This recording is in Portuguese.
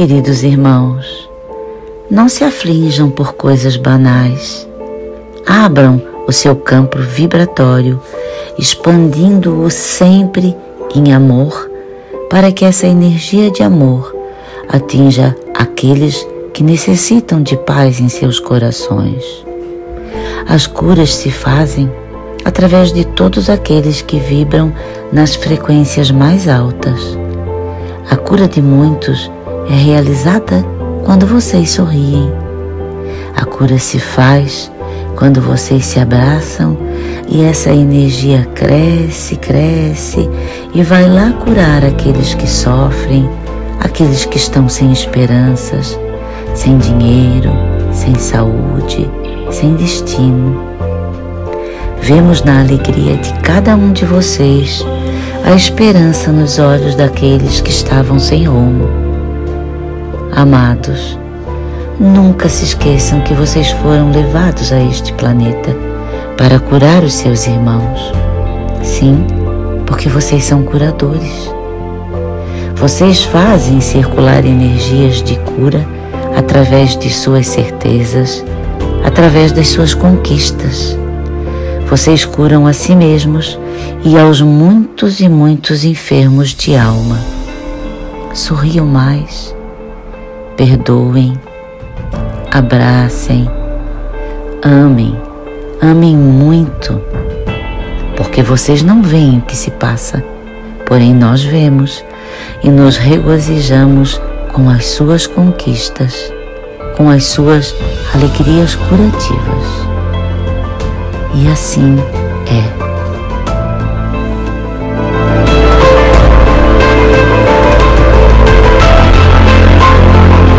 Queridos irmãos, não se aflinjam por coisas banais. Abram o seu campo vibratório, expandindo-o sempre em amor, para que essa energia de amor atinja aqueles que necessitam de paz em seus corações. As curas se fazem através de todos aqueles que vibram nas frequências mais altas. A cura de muitos é realizada quando vocês sorriem. A cura se faz quando vocês se abraçam e essa energia cresce, cresce e vai lá curar aqueles que sofrem, aqueles que estão sem esperanças, sem dinheiro, sem saúde, sem destino. Vemos na alegria de cada um de vocês a esperança nos olhos daqueles que estavam sem rumo. Amados, nunca se esqueçam que vocês foram levados a este planeta para curar os seus irmãos. Sim, porque vocês são curadores. Vocês fazem circular energias de cura através de suas certezas, através das suas conquistas. Vocês curam a si mesmos e aos muitos e muitos enfermos de alma. Sorriam mais, perdoem, abracem, amem, amem muito, porque vocês não veem o que se passa, porém nós vemos e nos regozijamos com as suas conquistas, com as suas alegrias curativas. E assim é.